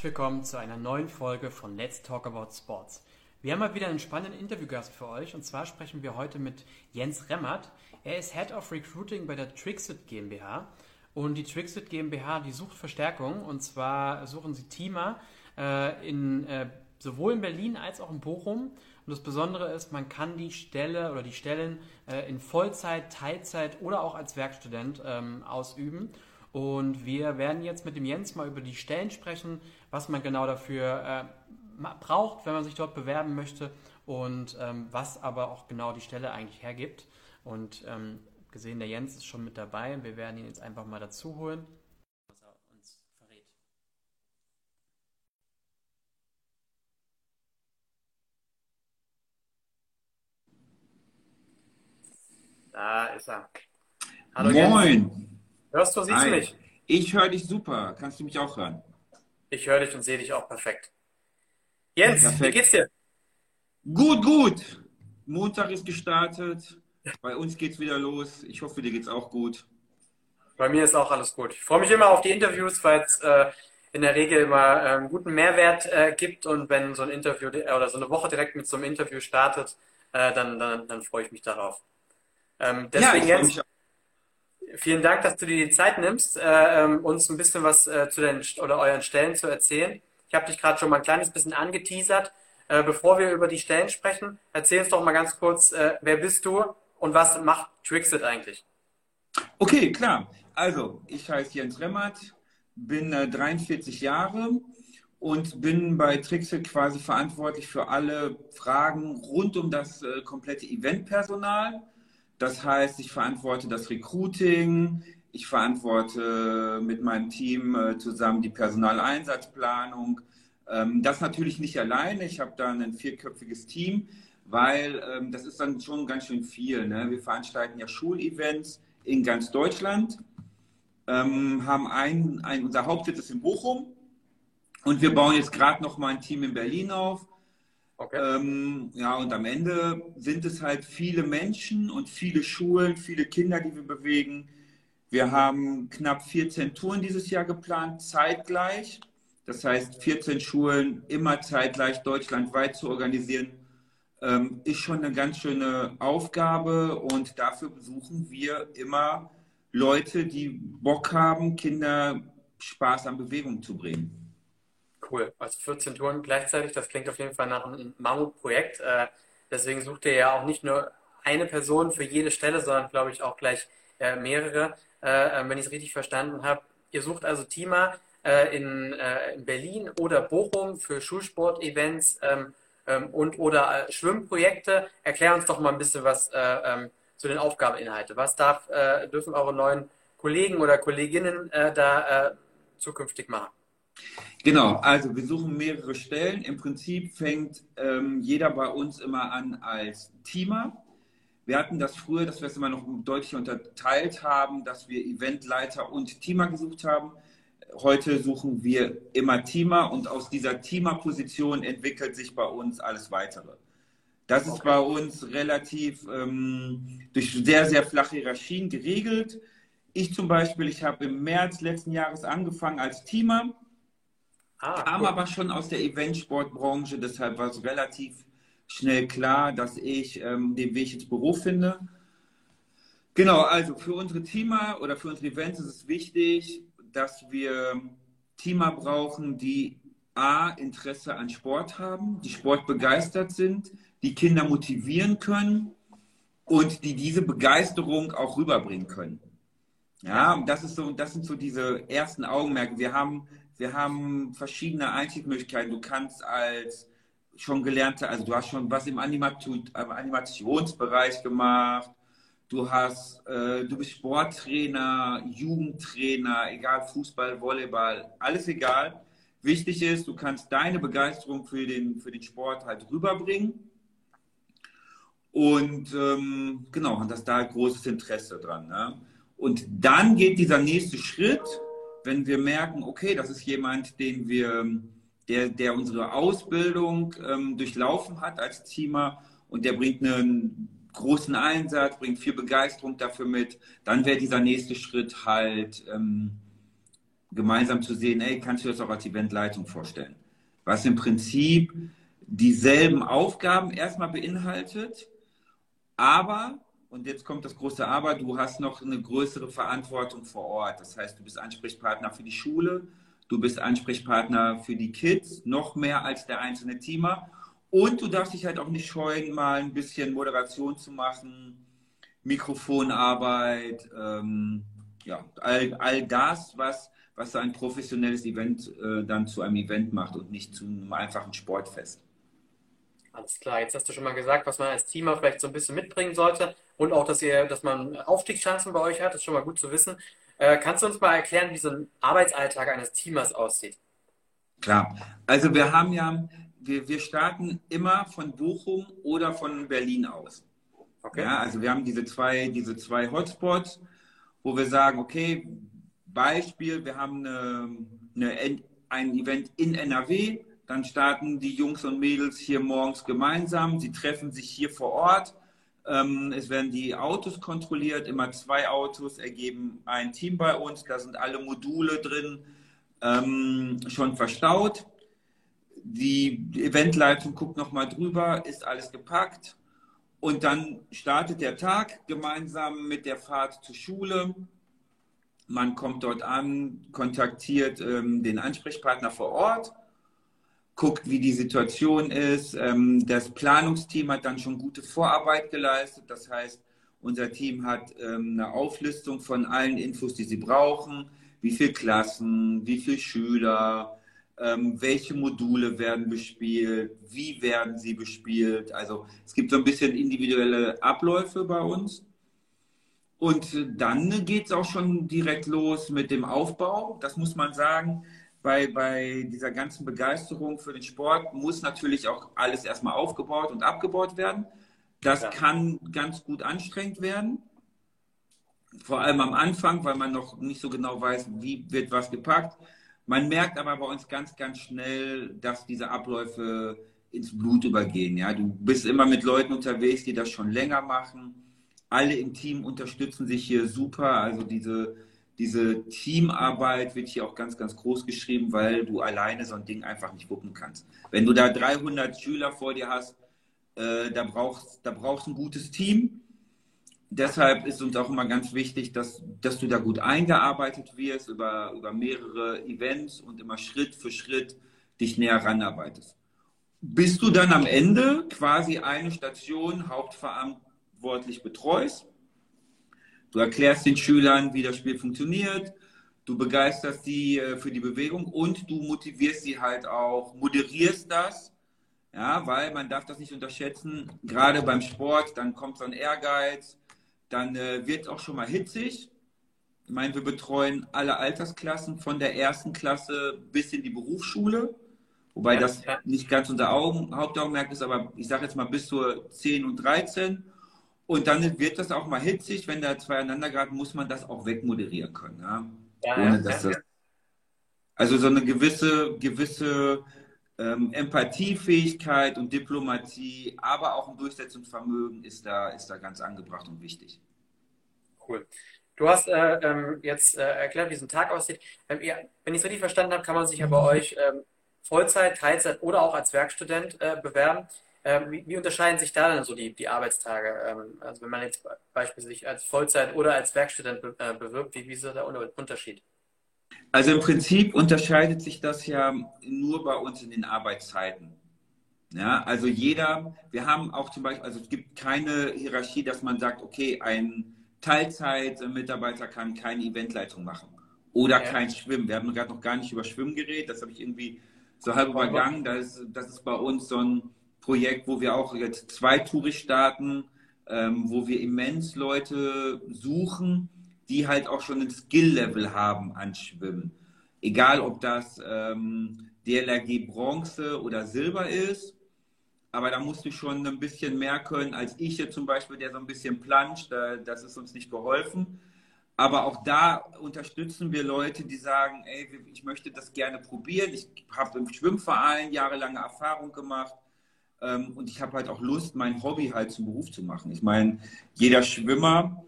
herzlich willkommen zu einer neuen Folge von Let's Talk About Sports. Wir haben mal wieder einen spannenden Interviewgast für euch und zwar sprechen wir heute mit Jens Remmert. Er ist Head of Recruiting bei der Trixit GmbH und die Trixit GmbH, die sucht Verstärkung und zwar suchen sie Teamer äh, in, äh, sowohl in Berlin als auch in Bochum. Und das Besondere ist, man kann die Stelle oder die Stellen äh, in Vollzeit, Teilzeit oder auch als Werkstudent ähm, ausüben. Und wir werden jetzt mit dem Jens mal über die Stellen sprechen, was man genau dafür äh, braucht, wenn man sich dort bewerben möchte und ähm, was aber auch genau die Stelle eigentlich hergibt. Und ähm, gesehen, der Jens ist schon mit dabei. Wir werden ihn jetzt einfach mal dazu holen, was er uns verrät. Da ist er. Hallo Moin. Jens. Hörst du, siehst du mich? Ich höre dich super. Kannst du mich auch hören? Ich höre dich und sehe dich auch perfekt. Jens, perfekt. wie geht's dir? Gut, gut. Montag ist gestartet. Bei uns geht's wieder los. Ich hoffe, dir geht's auch gut. Bei mir ist auch alles gut. Ich freue mich immer auf die Interviews, weil es äh, in der Regel immer äh, einen guten Mehrwert äh, gibt und wenn so ein Interview oder so eine Woche direkt mit so einem Interview startet, äh, dann, dann, dann freue ich mich darauf. Ähm, deswegen ja, Jens, vielen Dank, dass du dir die Zeit nimmst, äh, ähm, uns ein bisschen was äh, zu den oder euren Stellen zu erzählen. Ich habe dich gerade schon mal ein kleines bisschen angeteasert. Äh, bevor wir über die Stellen sprechen, erzähl uns doch mal ganz kurz, äh, wer bist du und was macht Trixit eigentlich? Okay, klar. Also, ich heiße Jens Remmert, bin 43 äh, Jahre und bin bei Trixit quasi verantwortlich für alle Fragen rund um das äh, komplette Eventpersonal das heißt, ich verantworte das Recruiting, ich verantworte mit meinem Team äh, zusammen die Personaleinsatzplanung. Ähm, das natürlich nicht alleine. Ich habe da ein vierköpfiges Team, weil ähm, das ist dann schon ganz schön viel. Ne? Wir veranstalten ja Schulevents in ganz Deutschland, ähm, haben ein, ein, unser Hauptsitz ist in Bochum und wir bauen jetzt gerade noch mal ein Team in Berlin auf. Okay. Ähm, ja, und am Ende sind es halt viele Menschen und viele Schulen, viele Kinder, die wir bewegen. Wir haben knapp 14 Touren dieses Jahr geplant, zeitgleich. Das heißt, 14 Schulen immer zeitgleich deutschlandweit zu organisieren, ähm, ist schon eine ganz schöne Aufgabe. Und dafür besuchen wir immer Leute, die Bock haben, Kinder Spaß an Bewegung zu bringen cool. Also 14 Touren gleichzeitig, das klingt auf jeden Fall nach einem Mammutprojekt. Äh, deswegen sucht ihr ja auch nicht nur eine Person für jede Stelle, sondern glaube ich auch gleich äh, mehrere, äh, wenn ich es richtig verstanden habe. Ihr sucht also Teamer in, in, Berlin oder Bochum für Schulsportevents ähm, ähm, und oder Schwimmprojekte. Erklär uns doch mal ein bisschen was ähm, zu den Aufgabeninhalten. Was darf, dürfen eure neuen Kollegen oder Kolleginnen da zukünftig machen? Genau, also wir suchen mehrere Stellen. Im Prinzip fängt ähm, jeder bei uns immer an als Teamer. Wir hatten das früher, dass wir es immer noch deutlich unterteilt haben, dass wir Eventleiter und Teamer gesucht haben. Heute suchen wir immer Teamer und aus dieser Teamer-Position entwickelt sich bei uns alles weitere. Das ist okay. bei uns relativ ähm, durch sehr, sehr flache Hierarchien geregelt. Ich zum Beispiel, ich habe im März letzten Jahres angefangen als Teamer Ah, kam cool. aber schon aus der Eventsportbranche, deshalb war es relativ schnell klar, dass ich ähm, den Weg ins Büro finde. Genau, also für unsere Teamer oder für unsere Events ist es wichtig, dass wir Teamer brauchen, die A, Interesse an Sport haben, die Sport begeistert sind, die Kinder motivieren können und die diese Begeisterung auch rüberbringen können. Ja, das ist so, das sind so diese ersten Augenmerke. Wir haben wir haben verschiedene Einstiegsmöglichkeiten. Du kannst als schon gelernter, also du hast schon was im Animationsbereich gemacht. Du hast, äh, du bist Sporttrainer, Jugendtrainer, egal Fußball, Volleyball, alles egal. Wichtig ist, du kannst deine Begeisterung für den, für den Sport halt rüberbringen. Und ähm, genau, und das da großes Interesse dran. Ne? Und dann geht dieser nächste Schritt, wenn wir merken, okay, das ist jemand, den wir, der, der unsere Ausbildung ähm, durchlaufen hat als Teamer und der bringt einen großen Einsatz, bringt viel Begeisterung dafür mit, dann wäre dieser nächste Schritt halt ähm, gemeinsam zu sehen, ey, kannst du das auch als Eventleitung vorstellen? Was im Prinzip dieselben Aufgaben erstmal beinhaltet, aber, und jetzt kommt das große Aber, du hast noch eine größere Verantwortung vor Ort. Das heißt, du bist Ansprechpartner für die Schule, du bist Ansprechpartner für die Kids, noch mehr als der einzelne Teamer. Und du darfst dich halt auch nicht scheuen, mal ein bisschen Moderation zu machen, Mikrofonarbeit, ähm, ja, all, all das, was, was ein professionelles Event äh, dann zu einem Event macht und nicht zu einem einfachen Sportfest. Alles klar, jetzt hast du schon mal gesagt, was man als Teamer vielleicht so ein bisschen mitbringen sollte und auch, dass ihr, dass man Aufstiegschancen bei euch hat, das ist schon mal gut zu wissen. Äh, kannst du uns mal erklären, wie so ein Arbeitsalltag eines Teamers aussieht? Klar, also wir haben ja, wir, wir starten immer von Bochum oder von Berlin aus. Okay. Ja, also wir haben diese zwei, diese zwei Hotspots, wo wir sagen, okay, Beispiel, wir haben eine, eine, ein Event in NRW, dann starten die Jungs und Mädels hier morgens gemeinsam. Sie treffen sich hier vor Ort. Ähm, es werden die Autos kontrolliert. Immer zwei Autos ergeben ein Team bei uns. Da sind alle Module drin, ähm, schon verstaut. Die Eventleitung guckt nochmal drüber, ist alles gepackt. Und dann startet der Tag gemeinsam mit der Fahrt zur Schule. Man kommt dort an, kontaktiert ähm, den Ansprechpartner vor Ort guckt, wie die Situation ist. Ähm, das Planungsteam hat dann schon gute Vorarbeit geleistet. Das heißt, unser Team hat ähm, eine Auflistung von allen Infos, die sie brauchen. Wie viele Klassen, wie viele Schüler, ähm, welche Module werden bespielt, wie werden sie bespielt. Also es gibt so ein bisschen individuelle Abläufe bei uns. Und dann geht es auch schon direkt los mit dem Aufbau. Das muss man sagen bei, bei dieser ganzen Begeisterung für den Sport muss natürlich auch alles erstmal aufgebaut und abgebaut werden. Das ja. kann ganz gut anstrengend werden. Vor allem am Anfang, weil man noch nicht so genau weiß, wie wird was gepackt. Man merkt aber bei uns ganz, ganz schnell, dass diese Abläufe ins Blut übergehen. Ja, du bist immer mit Leuten unterwegs, die das schon länger machen. Alle im Team unterstützen sich hier super. Also diese, diese Teamarbeit wird hier auch ganz, ganz groß geschrieben, weil du alleine so ein Ding einfach nicht wuppen kannst. Wenn du da 300 Schüler vor dir hast, äh, da brauchst da brauchst ein gutes Team. Deshalb ist uns auch immer ganz wichtig, dass, dass du da gut eingearbeitet wirst über, über mehrere Events und immer Schritt für Schritt dich näher ranarbeitest. Bis du dann am Ende quasi eine Station hauptverantwortlich betreust Du erklärst den Schülern, wie das Spiel funktioniert, du begeisterst sie äh, für die Bewegung und du motivierst sie halt auch, moderierst das, ja, weil man darf das nicht unterschätzen, gerade beim Sport, dann kommt so ein Ehrgeiz, dann äh, wird es auch schon mal hitzig. Ich meine, wir betreuen alle Altersklassen von der ersten Klasse bis in die Berufsschule, wobei das nicht ganz unser Augen, Hauptaugenmerk ist, aber ich sage jetzt mal bis zur 10 und 13 und dann wird das auch mal hitzig, wenn da zwei aneinander geraten, muss man das auch wegmoderieren können. Ja? ja Ohne dass das, also so eine gewisse, gewisse ähm, Empathiefähigkeit und Diplomatie, aber auch ein Durchsetzungsvermögen ist da, ist da ganz angebracht und wichtig. Cool. Du hast äh, ähm, jetzt äh, erklärt, wie so ein Tag aussieht. Ähm, ihr, wenn ich es richtig verstanden habe, kann man sich ja bei euch ähm, Vollzeit, Teilzeit oder auch als Werkstudent äh, bewerben. Ähm, wie, wie, unterscheiden sich da dann so die, die Arbeitstage? Ähm, also wenn man jetzt beispielsweise sich als Vollzeit oder als Werkstudent be, äh, bewirbt, wie, wie ist der Unterschied? Also im Prinzip unterscheidet sich das ja nur bei uns in den Arbeitszeiten. Ja, also jeder, wir haben auch zum Beispiel, also es gibt keine Hierarchie, dass man sagt, okay, ein Teilzeitmitarbeiter kann keine Eventleitung machen oder ja. kein Schwimmen. Wir haben gerade noch gar nicht über Schwimmen geredet, das habe ich irgendwie so halb übergangen. Das, das ist bei uns so ein Projekt, wo wir auch jetzt zwei Touris starten, ähm, wo wir immens Leute suchen, die halt auch schon ein Skill-Level haben an Schwimmen. Egal, ob das ähm, DLRG Bronze oder Silber ist, aber da musst du schon ein bisschen mehr können als ich jetzt zum Beispiel, der so ein bisschen planscht. Das ist uns nicht geholfen. Aber auch da unterstützen wir Leute, die sagen, ey, ich möchte das gerne probieren. Ich habe im Schwimmverein jahrelange Erfahrung gemacht. Ähm, und ich habe halt auch Lust, mein Hobby halt zum Beruf zu machen. Ich meine, jeder Schwimmer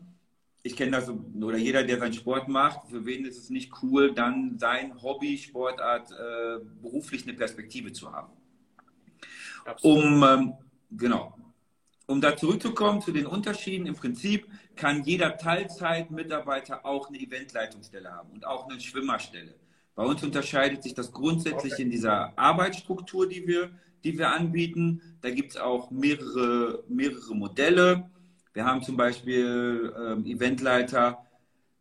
ich kenne das, oder jeder, der seinen Sport macht, für wen ist es nicht cool, dann sein Hobby, Sportart, äh, beruflich eine Perspektive zu haben. Absolut. Um, ähm, genau, um da zurückzukommen zu den Unterschieden, im Prinzip kann jeder Teilzeitmitarbeiter auch eine Eventleitungsstelle haben und auch eine Schwimmerstelle. Bei uns unterscheidet sich das grundsätzlich okay. in dieser Arbeitsstruktur, die wir, die wir anbieten. Da gibt es auch mehrere, mehrere Modelle. Wir haben zum Beispiel ähm, Eventleiter,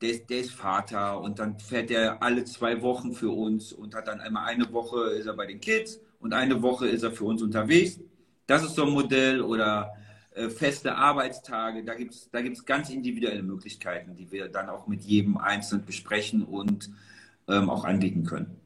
der ist, der ist Vater und dann fährt er alle zwei Wochen für uns und hat dann einmal eine Woche ist er bei den Kids und eine Woche ist er für uns unterwegs. Das ist so ein Modell oder äh, feste Arbeitstage. Da gibt es da gibt's ganz individuelle Möglichkeiten, die wir dann auch mit jedem einzeln besprechen und ähm, auch anbieten können.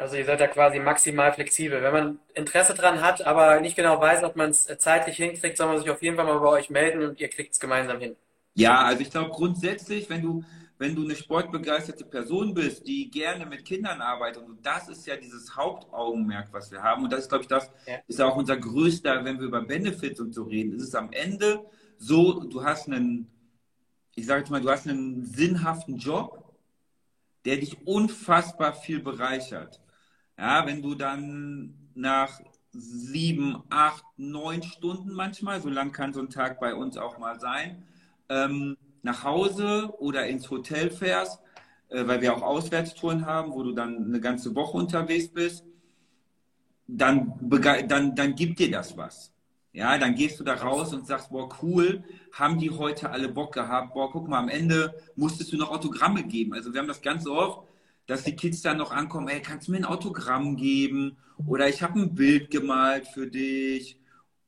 Also ihr seid da quasi maximal flexibel. Wenn man Interesse dran hat, aber nicht genau weiß, ob man es zeitlich hinkriegt, soll man sich auf jeden Fall mal bei euch melden und ihr kriegt es gemeinsam hin. Ja, also ich glaube grundsätzlich, wenn du, wenn du eine sportbegeisterte Person bist, die gerne mit Kindern arbeitet, und das ist ja dieses Hauptaugenmerk, was wir haben, und das ist, glaube ich, das ja. ist auch unser größter, wenn wir über Benefits und so reden, ist es am Ende so, du hast einen, ich sage jetzt mal, du hast einen sinnhaften Job, der dich unfassbar viel bereichert. Ja, wenn du dann nach sieben, acht, neun Stunden manchmal, so lang kann so ein Tag bei uns auch mal sein, ähm, nach Hause oder ins Hotel fährst, äh, weil wir auch Auswärtstouren haben, wo du dann eine ganze Woche unterwegs bist, dann, dann, dann gibt dir das was. Ja, dann gehst du da raus und sagst, boah, cool, haben die heute alle Bock gehabt? Boah, guck mal, am Ende musstest du noch Autogramme geben. Also wir haben das ganz oft, dass die Kids dann noch ankommen, ey, kannst du mir ein Autogramm geben? Oder ich habe ein Bild gemalt für dich.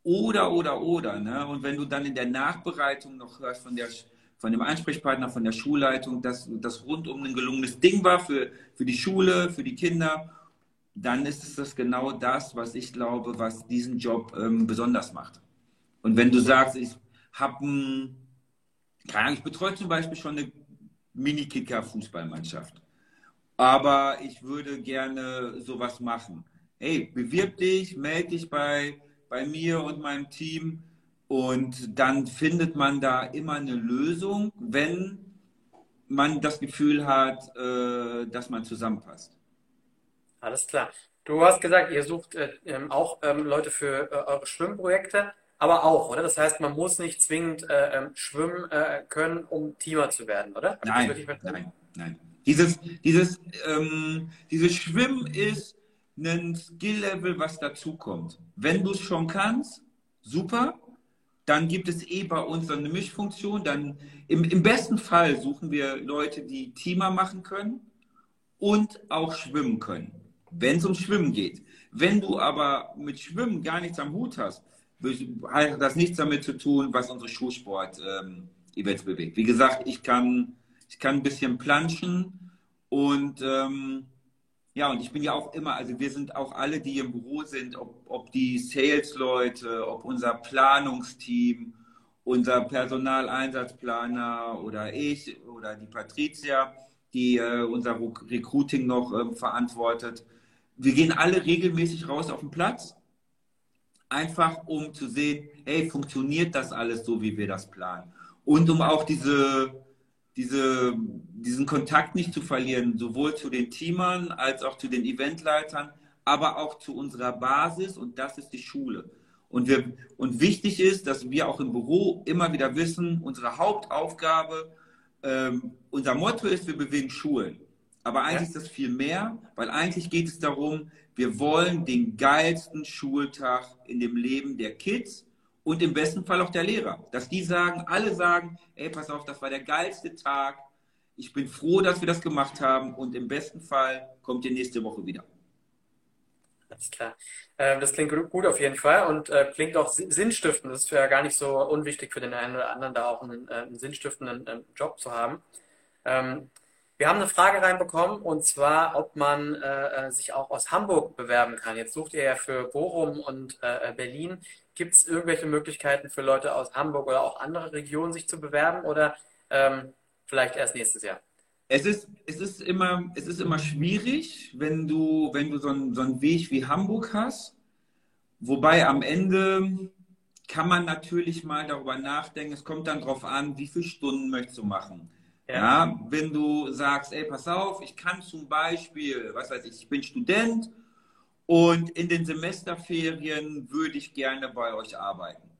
Oder, oder, oder. Ne? Und wenn du dann in der Nachbereitung noch hörst von, der, von dem Ansprechpartner, von der Schulleitung, dass das rundum ein gelungenes Ding war für, für die Schule, für die Kinder dann ist es das genau das, was ich glaube, was diesen Job ähm, besonders macht. Und wenn du sagst, ich habe ein, ich betreue zum Beispiel schon eine Mini-Kicker-Fußballmannschaft, aber ich würde gerne sowas machen. Hey, bewirb dich, melde dich bei, bei mir und meinem Team und dann findet man da immer eine Lösung, wenn man das Gefühl hat, äh, dass man zusammenpasst. Alles klar. Du hast gesagt, ihr sucht äh, ähm, auch ähm, Leute für äh, eure Schwimmprojekte, aber auch, oder? Das heißt, man muss nicht zwingend äh, ähm, schwimmen äh, können, um Teamer zu werden, oder? nein, nein, nein. Dieses, dieses, ähm, dieses Schwimmen ist ein Skill-Level, was dazukommt. Wenn du es schon kannst, super. Dann gibt es eh bei uns eine Mischfunktion. Dann im, im besten Fall suchen wir Leute, die Teamer machen können und auch schwimmen können wenn es um Schwimmen geht. Wenn du aber mit Schwimmen gar nichts am Hut hast, hat das nichts damit zu tun, was unsere Schulsport-Events ähm, bewegt. Wie gesagt, ich kann, ich kann ein bisschen planschen und ähm, ja, und ich bin ja auch immer, also wir sind auch alle, die im Büro sind, ob, ob die Sales-Leute, ob unser Planungsteam, unser Personaleinsatzplaner oder ich oder die Patricia, die äh, unser Recruiting noch äh, verantwortet wir gehen alle regelmäßig raus auf den Platz, einfach um zu sehen, hey, funktioniert das alles so, wie wir das planen? Und um auch diese, diese, diesen Kontakt nicht zu verlieren, sowohl zu den Teamern als auch zu den Eventleitern, aber auch zu unserer Basis und das ist die Schule. Und, wir, und wichtig ist, dass wir auch im Büro immer wieder wissen, unsere Hauptaufgabe, ähm, unser Motto ist, wir bewegen Schulen. Aber eigentlich ja. ist das viel mehr, weil eigentlich geht es darum, wir wollen den geilsten Schultag in dem Leben der Kids und im besten Fall auch der Lehrer. Dass die sagen, alle sagen, ey, pass auf, das war der geilste Tag. Ich bin froh, dass wir das gemacht haben und im besten Fall kommt ihr nächste Woche wieder. Alles klar. Ähm, das klingt gut auf jeden Fall und äh, klingt auch sinnstiftend. Das ist ja gar nicht so unwichtig für den einen oder anderen, da auch einen, äh, einen sinnstiftenden ähm, Job zu haben. Ähm, wir haben eine Frage reinbekommen und zwar, ob man äh, äh, sich auch aus Hamburg bewerben kann. Jetzt sucht ihr ja für Bochum und äh, Berlin. Gibt es irgendwelche Möglichkeiten für Leute aus Hamburg oder auch andere Regionen sich zu bewerben oder ähm, vielleicht erst nächstes Jahr? Es ist, es ist, immer, es ist immer schwierig, wenn du, wenn du so einen, so einen Weg wie Hamburg hast. Wobei am Ende kann man natürlich mal darüber nachdenken. Es kommt dann darauf an, wie viele Stunden möchtest du machen. Ja. ja. wenn du sagst, ey, pass auf, ich kann zum Beispiel, was weiß ich, ich bin Student und in den Semesterferien würde ich gerne bei euch arbeiten.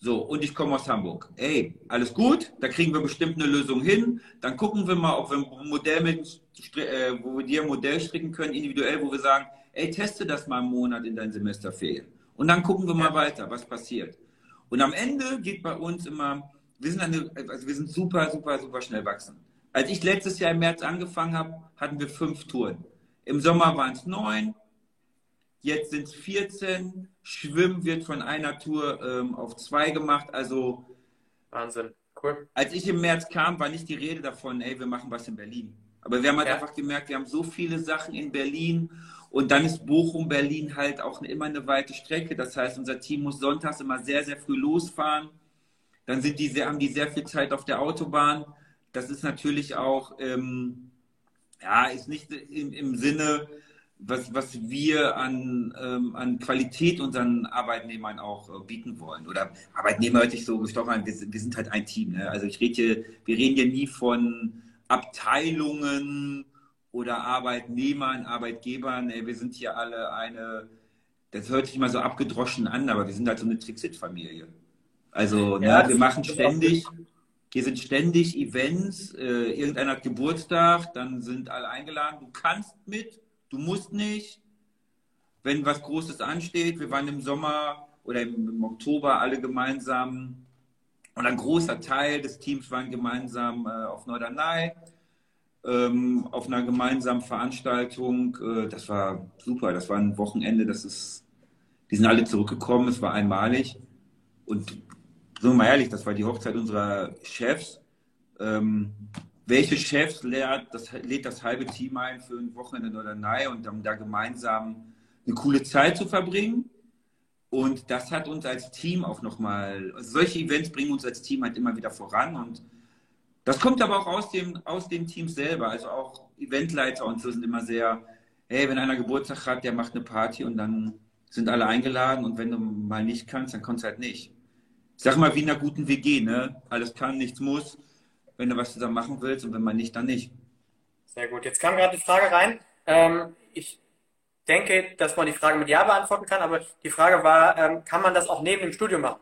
So, und ich komme aus Hamburg. Ey, alles gut, da kriegen wir bestimmt eine Lösung hin. Dann gucken wir mal, ob wir ein Modell mit, äh, wo wir dir ein Modell stricken können, individuell, wo wir sagen, ey, teste das mal einen Monat in deinen Semesterferien. Und dann gucken wir mal weiter, was passiert. Und am Ende geht bei uns immer, wir sind, eine, also wir sind super, super, super schnell wachsen. Als ich letztes Jahr im März angefangen habe, hatten wir fünf Touren. Im Sommer waren es neun, jetzt sind es 14. Schwimmen wird von einer Tour ähm, auf zwei gemacht. Also Wahnsinn, cool. Als ich im März kam, war nicht die Rede davon, ey, wir machen was in Berlin. Aber wir haben halt ja. einfach gemerkt, wir haben so viele Sachen in Berlin und dann ist Bochum, Berlin halt auch immer eine weite Strecke. Das heißt, unser Team muss sonntags immer sehr, sehr früh losfahren. Dann sind die sehr, haben die sehr viel Zeit auf der Autobahn. Das ist natürlich auch, ähm, ja, ist nicht im, im Sinne, was, was wir an, ähm, an Qualität unseren Arbeitnehmern auch äh, bieten wollen. Oder Arbeitnehmer hört sich so gestochen an, wir, wir sind halt ein Team. Ne? Also ich rede hier, wir reden hier nie von Abteilungen oder Arbeitnehmern, Arbeitgebern. Ey, wir sind hier alle eine, das hört sich immer so abgedroschen an, aber wir sind halt so eine Trixit-Familie. Also ja, ne, wir machen ständig, hier sind ständig Events, äh, irgendeiner hat Geburtstag, dann sind alle eingeladen. Du kannst mit, du musst nicht. Wenn was Großes ansteht, wir waren im Sommer oder im, im Oktober alle gemeinsam und ein großer Teil des Teams waren gemeinsam äh, auf Norderney ähm, auf einer gemeinsamen Veranstaltung. Äh, das war super. Das war ein Wochenende. Das ist, die sind alle zurückgekommen. Es war einmalig. Und sind wir mal ehrlich, das war die Hochzeit unserer Chefs. Ähm, welche Chefs lädt das, lädt das halbe Team ein für ein Wochenende oder nein und um da gemeinsam eine coole Zeit zu verbringen? Und das hat uns als Team auch nochmal, also solche Events bringen uns als Team halt immer wieder voran und das kommt aber auch aus dem, aus dem Team selber. Also auch Eventleiter und so sind immer sehr, hey, wenn einer Geburtstag hat, der macht eine Party und dann sind alle eingeladen und wenn du mal nicht kannst, dann kommst du halt nicht. Ich sag mal wie in einer guten WG, ne? Alles kann, nichts muss. Wenn du was zusammen machen willst und wenn man nicht, dann nicht. Sehr gut. Jetzt kam gerade die Frage rein. Ähm, ich denke, dass man die Frage mit Ja beantworten kann, aber die Frage war, ähm, kann man das auch neben dem Studium machen?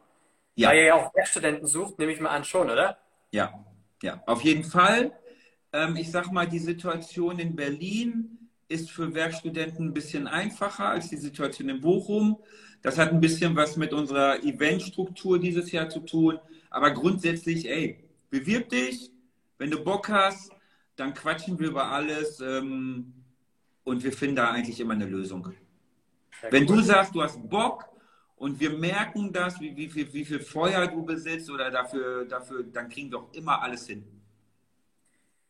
Ja. Weil ihr ja auch Werkstudenten sucht, nehme ich mal an schon, oder? Ja, ja, auf jeden Fall. Ähm, ich sag mal, die Situation in Berlin ist für Werkstudenten ein bisschen einfacher als die Situation in Bochum. Das hat ein bisschen was mit unserer Eventstruktur dieses Jahr zu tun. Aber grundsätzlich, ey, bewirb dich. Wenn du Bock hast, dann quatschen wir über alles ähm, und wir finden da eigentlich immer eine Lösung. Wenn du sagst, du hast Bock, und wir merken das, wie, wie, viel, wie viel Feuer du besitzt oder dafür, dafür, dann kriegen wir auch immer alles hin.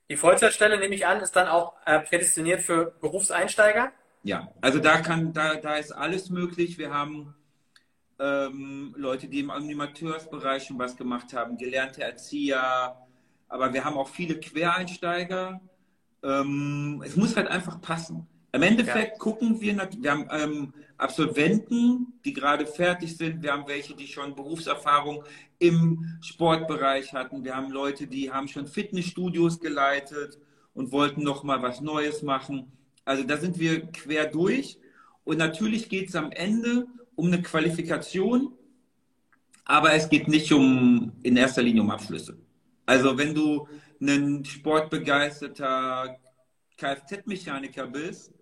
Die Vollzeitstelle, nehme ich an, ist dann auch äh, prädestiniert für Berufseinsteiger? Ja, also da kann, da, da ist alles möglich. Wir haben ähm, Leute, die im Animateursbereich schon was gemacht haben, gelernte Erzieher, aber wir haben auch viele Quereinsteiger. Ähm, es muss halt einfach passen. Im Endeffekt ja. gucken wir, wir haben ähm, Absolventen, die gerade fertig sind, wir haben welche, die schon Berufserfahrung im Sportbereich hatten, wir haben Leute, die haben schon Fitnessstudios geleitet und wollten noch mal was Neues machen. Also da sind wir quer durch und natürlich geht es am Ende um eine Qualifikation, aber es geht nicht um in erster Linie um Abschlüsse. Also wenn du ein sportbegeisterter Kfz-Mechaniker bist,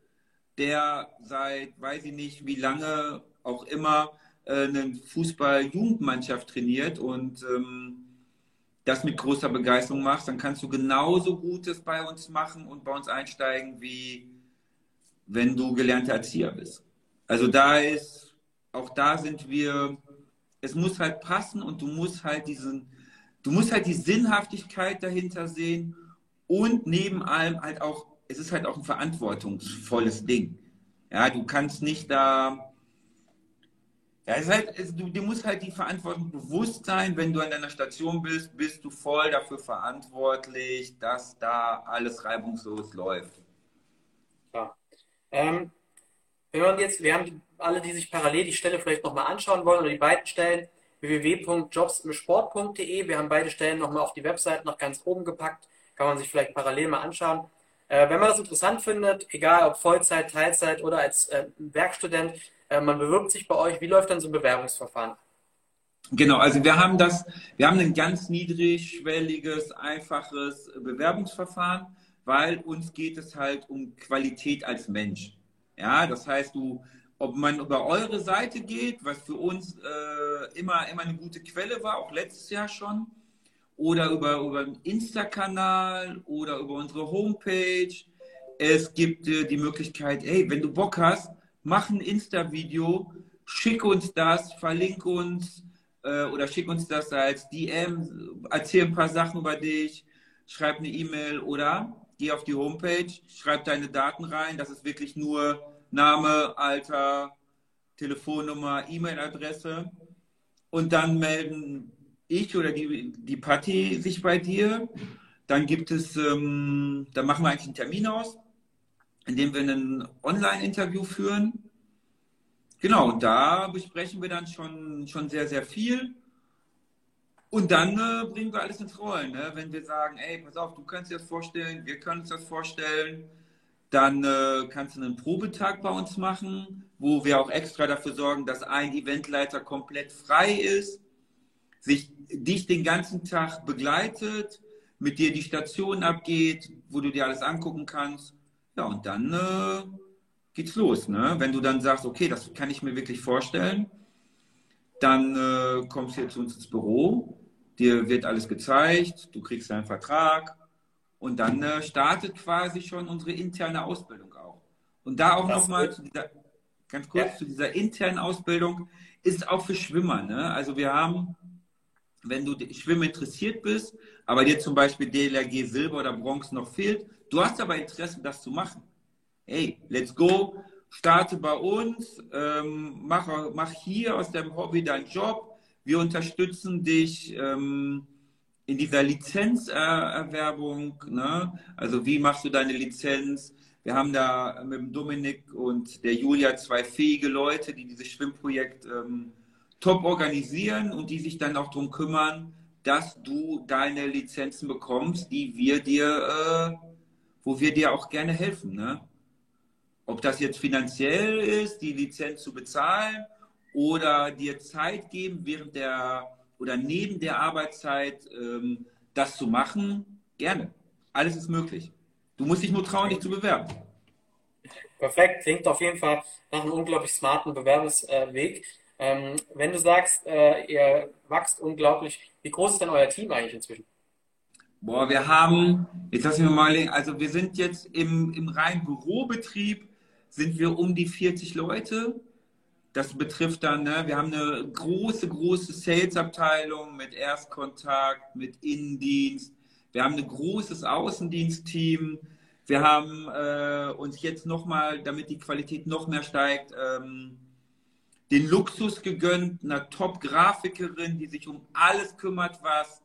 der seit weiß ich nicht wie lange auch immer äh, eine Fußball-Jugendmannschaft trainiert und ähm, das mit großer Begeisterung machst, dann kannst du genauso Gutes bei uns machen und bei uns einsteigen, wie wenn du gelernter Erzieher bist. Also da ist, auch da sind wir, es muss halt passen und du musst halt diesen, du musst halt die Sinnhaftigkeit dahinter sehen und neben allem halt auch es ist halt auch ein verantwortungsvolles Ding. Ja, du kannst nicht da. Ja, es ist halt, es, du, dir muss halt die Verantwortung bewusst sein, wenn du an deiner Station bist, bist du voll dafür verantwortlich, dass da alles reibungslos läuft. Ja. Ähm, wenn man jetzt, wir haben alle, die sich parallel die Stelle vielleicht nochmal anschauen wollen oder die beiden Stellen, www.jobssport.de. Wir haben beide Stellen nochmal auf die Website noch ganz oben gepackt. Kann man sich vielleicht parallel mal anschauen. Äh, wenn man das interessant findet, egal ob Vollzeit, Teilzeit oder als äh, Werkstudent, äh, man bewirbt sich bei euch. Wie läuft dann so ein Bewerbungsverfahren? Genau, also wir haben das, wir haben ein ganz niedrigschwelliges, einfaches Bewerbungsverfahren, weil uns geht es halt um Qualität als Mensch. Ja, das heißt, du, ob man über eure Seite geht, was für uns äh, immer, immer eine gute Quelle war, auch letztes Jahr schon, oder über, über den Insta-Kanal oder über unsere Homepage. Es gibt äh, die Möglichkeit, hey, wenn du Bock hast, mach ein Insta-Video, schick uns das, verlink uns äh, oder schick uns das als DM, erzähl ein paar Sachen über dich, schreib eine E-Mail oder geh auf die Homepage, schreib deine Daten rein. Das ist wirklich nur Name, Alter, Telefonnummer, E-Mail-Adresse. Und dann melden ich oder die, die Patti sich bei dir. Dann gibt es, ähm, dann machen wir eigentlich einen Termin aus, indem wir ein Online-Interview führen. Genau, da besprechen wir dann schon, schon sehr, sehr viel. Und dann äh, bringen wir alles ins Rollen. Ne? Wenn wir sagen, ey, pass auf, du kannst dir das vorstellen, wir können uns das vorstellen, dann äh, kannst du einen Probetag bei uns machen, wo wir auch extra dafür sorgen, dass ein Eventleiter komplett frei ist, sich dich den ganzen Tag begleitet, mit dir die Station abgeht, wo du dir alles angucken kannst. Ja, und dann äh, geht's los. Ne? Wenn du dann sagst, okay, das kann ich mir wirklich vorstellen, dann äh, kommst du hier zu uns ins Büro, dir wird alles gezeigt, du kriegst deinen Vertrag und dann äh, startet quasi schon unsere interne Ausbildung auch. Und da auch nochmal zu dieser, ganz kurz ja. zu dieser internen Ausbildung, ist auch für Schwimmer. Ne? Also wir haben, wenn du Schwimmen interessiert bist, aber dir zum Beispiel DLRG Silber oder Bronze noch fehlt, du hast aber Interesse, das zu machen. Hey, let's go, starte bei uns, ähm, mach, mach hier aus deinem Hobby deinen Job, wir unterstützen dich ähm, in dieser Lizenzerwerbung. Ne? Also wie machst du deine Lizenz? Wir haben da mit dem Dominik und der Julia zwei fähige Leute, die dieses Schwimmprojekt ähm, top organisieren und die sich dann auch darum kümmern, dass du deine Lizenzen bekommst, die wir dir, äh, wo wir dir auch gerne helfen. Ne? Ob das jetzt finanziell ist, die Lizenz zu bezahlen oder dir Zeit geben während der oder neben der Arbeitszeit ähm, das zu machen, gerne. Alles ist möglich. Du musst dich nur trauen, dich zu bewerben. Perfekt, klingt auf jeden Fall nach einem unglaublich smarten Bewerbungsweg. Ähm, wenn du sagst, äh, ihr wächst unglaublich, wie groß ist denn euer Team eigentlich inzwischen? Boah, wir haben, jetzt lassen wir mal, also wir sind jetzt im, im reinen Bürobetrieb, sind wir um die 40 Leute. Das betrifft dann, ne, wir haben eine große, große Sales-Abteilung mit Erstkontakt, mit Innendienst. Wir haben ein großes Außendienstteam. Wir haben äh, uns jetzt nochmal, damit die Qualität noch mehr steigt, ähm, den Luxus gegönnt, einer Top-Grafikerin, die sich um alles kümmert, was,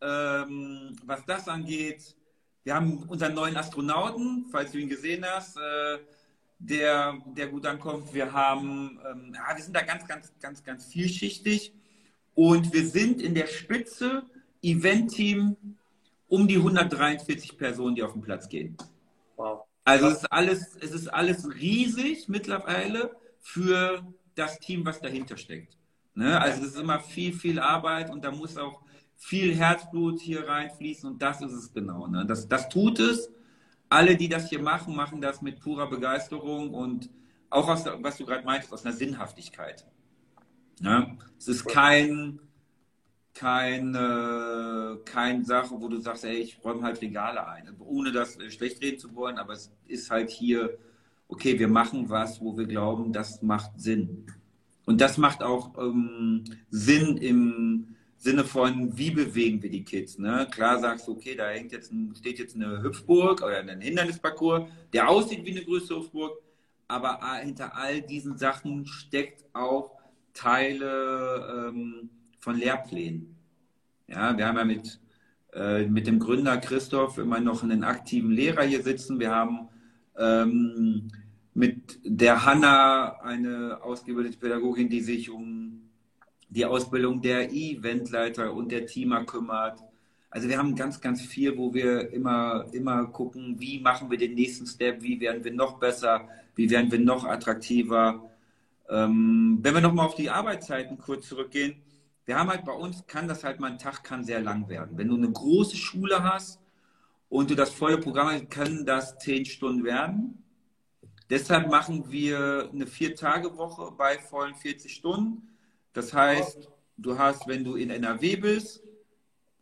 ähm, was das angeht. Wir haben unseren neuen Astronauten, falls du ihn gesehen hast. Äh, der, der gut ankommt. Wir haben, ähm, ja, wir sind da ganz, ganz, ganz, ganz vielschichtig und wir sind in der Spitze Event-Team um die 143 Personen, die auf den Platz gehen. Wow. Also es ist alles, es ist alles riesig mittlerweile für das Team, was dahinter steckt. Ne? Also es ist immer viel, viel Arbeit und da muss auch viel Herzblut hier reinfließen und das ist es genau. Ne? Das, das tut es alle, die das hier machen, machen das mit purer Begeisterung und auch aus, was du gerade meintest, aus einer Sinnhaftigkeit. Ja? Es ist kein, kein, äh, kein Sache, wo du sagst, ey, ich räume halt Regale ein, ohne das schlecht reden zu wollen, aber es ist halt hier, okay, wir machen was, wo wir glauben, das macht Sinn. Und das macht auch ähm, Sinn im, Sinne von, wie bewegen wir die Kids? Ne? Klar sagst du, okay, da hängt jetzt ein, steht jetzt eine Hüpfburg oder ein Hindernisparcours, der aussieht wie eine größere Hüpfburg, aber hinter all diesen Sachen steckt auch Teile ähm, von Lehrplänen. Ja, wir haben ja mit, äh, mit dem Gründer Christoph immer noch einen aktiven Lehrer hier sitzen. Wir haben ähm, mit der Hanna, eine ausgebildete Pädagogin, die sich um die Ausbildung der Eventleiter und der Teamer kümmert. Also wir haben ganz, ganz viel, wo wir immer, immer gucken, wie machen wir den nächsten Step, wie werden wir noch besser, wie werden wir noch attraktiver. Ähm, wenn wir nochmal auf die Arbeitszeiten kurz zurückgehen, wir haben halt bei uns, kann das halt mal ein Tag kann sehr lang werden. Wenn du eine große Schule hast und du das volle Programm hast, können das zehn Stunden werden. Deshalb machen wir eine Vier-Tage-Woche bei vollen 40 Stunden. Das heißt, du hast, wenn du in NRW bist,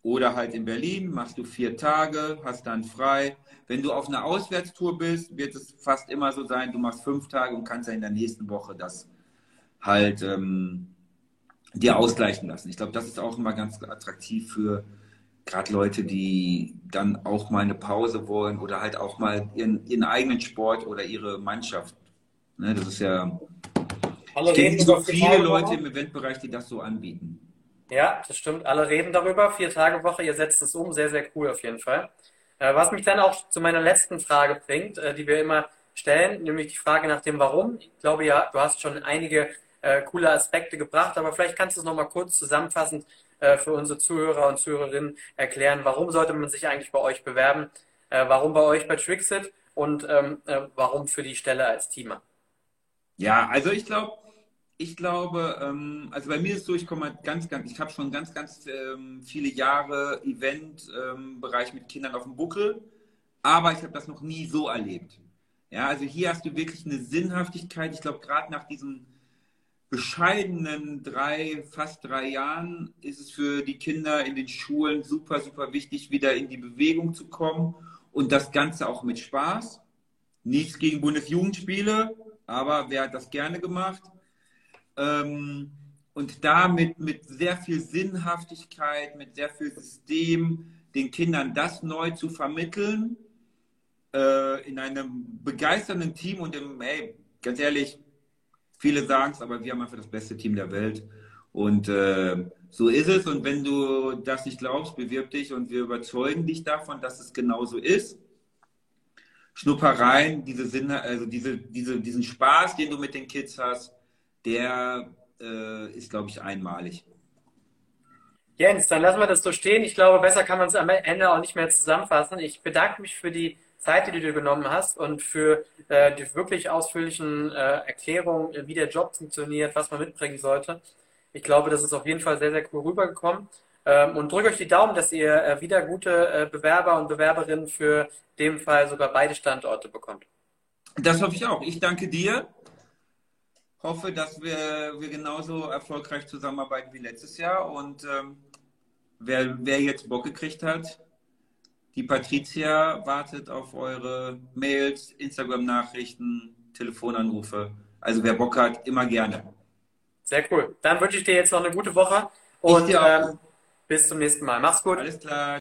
oder halt in Berlin machst du vier Tage, hast dann frei. Wenn du auf einer Auswärtstour bist, wird es fast immer so sein, du machst fünf Tage und kannst dann in der nächsten Woche das halt ähm, dir ausgleichen lassen. Ich glaube, das ist auch immer ganz attraktiv für gerade Leute, die dann auch mal eine Pause wollen oder halt auch mal ihren, ihren eigenen Sport oder ihre Mannschaft. Ne, das ist ja. Alle ich kenne so viele Leute im Eventbereich, die das so anbieten. Ja, das stimmt. Alle reden darüber. Vier Tage Woche, ihr setzt es um. Sehr, sehr cool auf jeden Fall. Äh, was mich dann auch zu meiner letzten Frage bringt, äh, die wir immer stellen, nämlich die Frage nach dem Warum. Ich glaube ja, du hast schon einige äh, coole Aspekte gebracht, aber vielleicht kannst du es nochmal kurz zusammenfassend für unsere Zuhörer und Zuhörerinnen erklären, warum sollte man sich eigentlich bei euch bewerben, warum bei euch bei Trixit und ähm, warum für die Stelle als Teamer. Ja, also ich glaube, ich glaube, ähm, also bei mir ist es so, ich komme halt ganz, ganz, ich habe schon ganz, ganz ähm, viele Jahre Event-Bereich ähm, mit Kindern auf dem Buckel, aber ich habe das noch nie so erlebt. Ja, also hier hast du wirklich eine Sinnhaftigkeit. Ich glaube, gerade nach diesen bescheidenen drei, fast drei Jahren ist es für die Kinder in den Schulen super, super wichtig, wieder in die Bewegung zu kommen und das Ganze auch mit Spaß. Nichts gegen Bundesjugendspiele, aber wer hat das gerne gemacht? Ähm, und damit mit sehr viel Sinnhaftigkeit, mit sehr viel System den Kindern das neu zu vermitteln, äh, in einem begeisternden Team und im, hey, ganz ehrlich, viele sagen es, aber wir haben einfach das beste Team der Welt. Und äh, so ist es. Und wenn du das nicht glaubst, bewirb dich und wir überzeugen dich davon, dass es genauso ist. Schnuppereien, diese Sinne, also diese, diese, diesen Spaß, den du mit den Kids hast, der äh, ist, glaube ich, einmalig. Jens, dann lassen wir das so stehen. Ich glaube, besser kann man es am Ende auch nicht mehr zusammenfassen. Ich bedanke mich für die Zeit, die du dir genommen hast und für äh, die wirklich ausführlichen äh, Erklärungen, wie der Job funktioniert, was man mitbringen sollte. Ich glaube, das ist auf jeden Fall sehr, sehr cool rübergekommen. Ähm, und drücke euch die Daumen, dass ihr äh, wieder gute äh, Bewerber und Bewerberinnen für dem Fall sogar beide Standorte bekommt. Das hoffe ich auch. Ich danke dir hoffe, dass wir, wir genauso erfolgreich zusammenarbeiten wie letztes Jahr. Und ähm, wer, wer jetzt Bock gekriegt hat, die Patricia wartet auf eure Mails, Instagram-Nachrichten, Telefonanrufe. Also wer Bock hat, immer gerne. Sehr cool. Dann wünsche ich dir jetzt noch eine gute Woche und ähm, bis zum nächsten Mal. Mach's gut. Alles klar.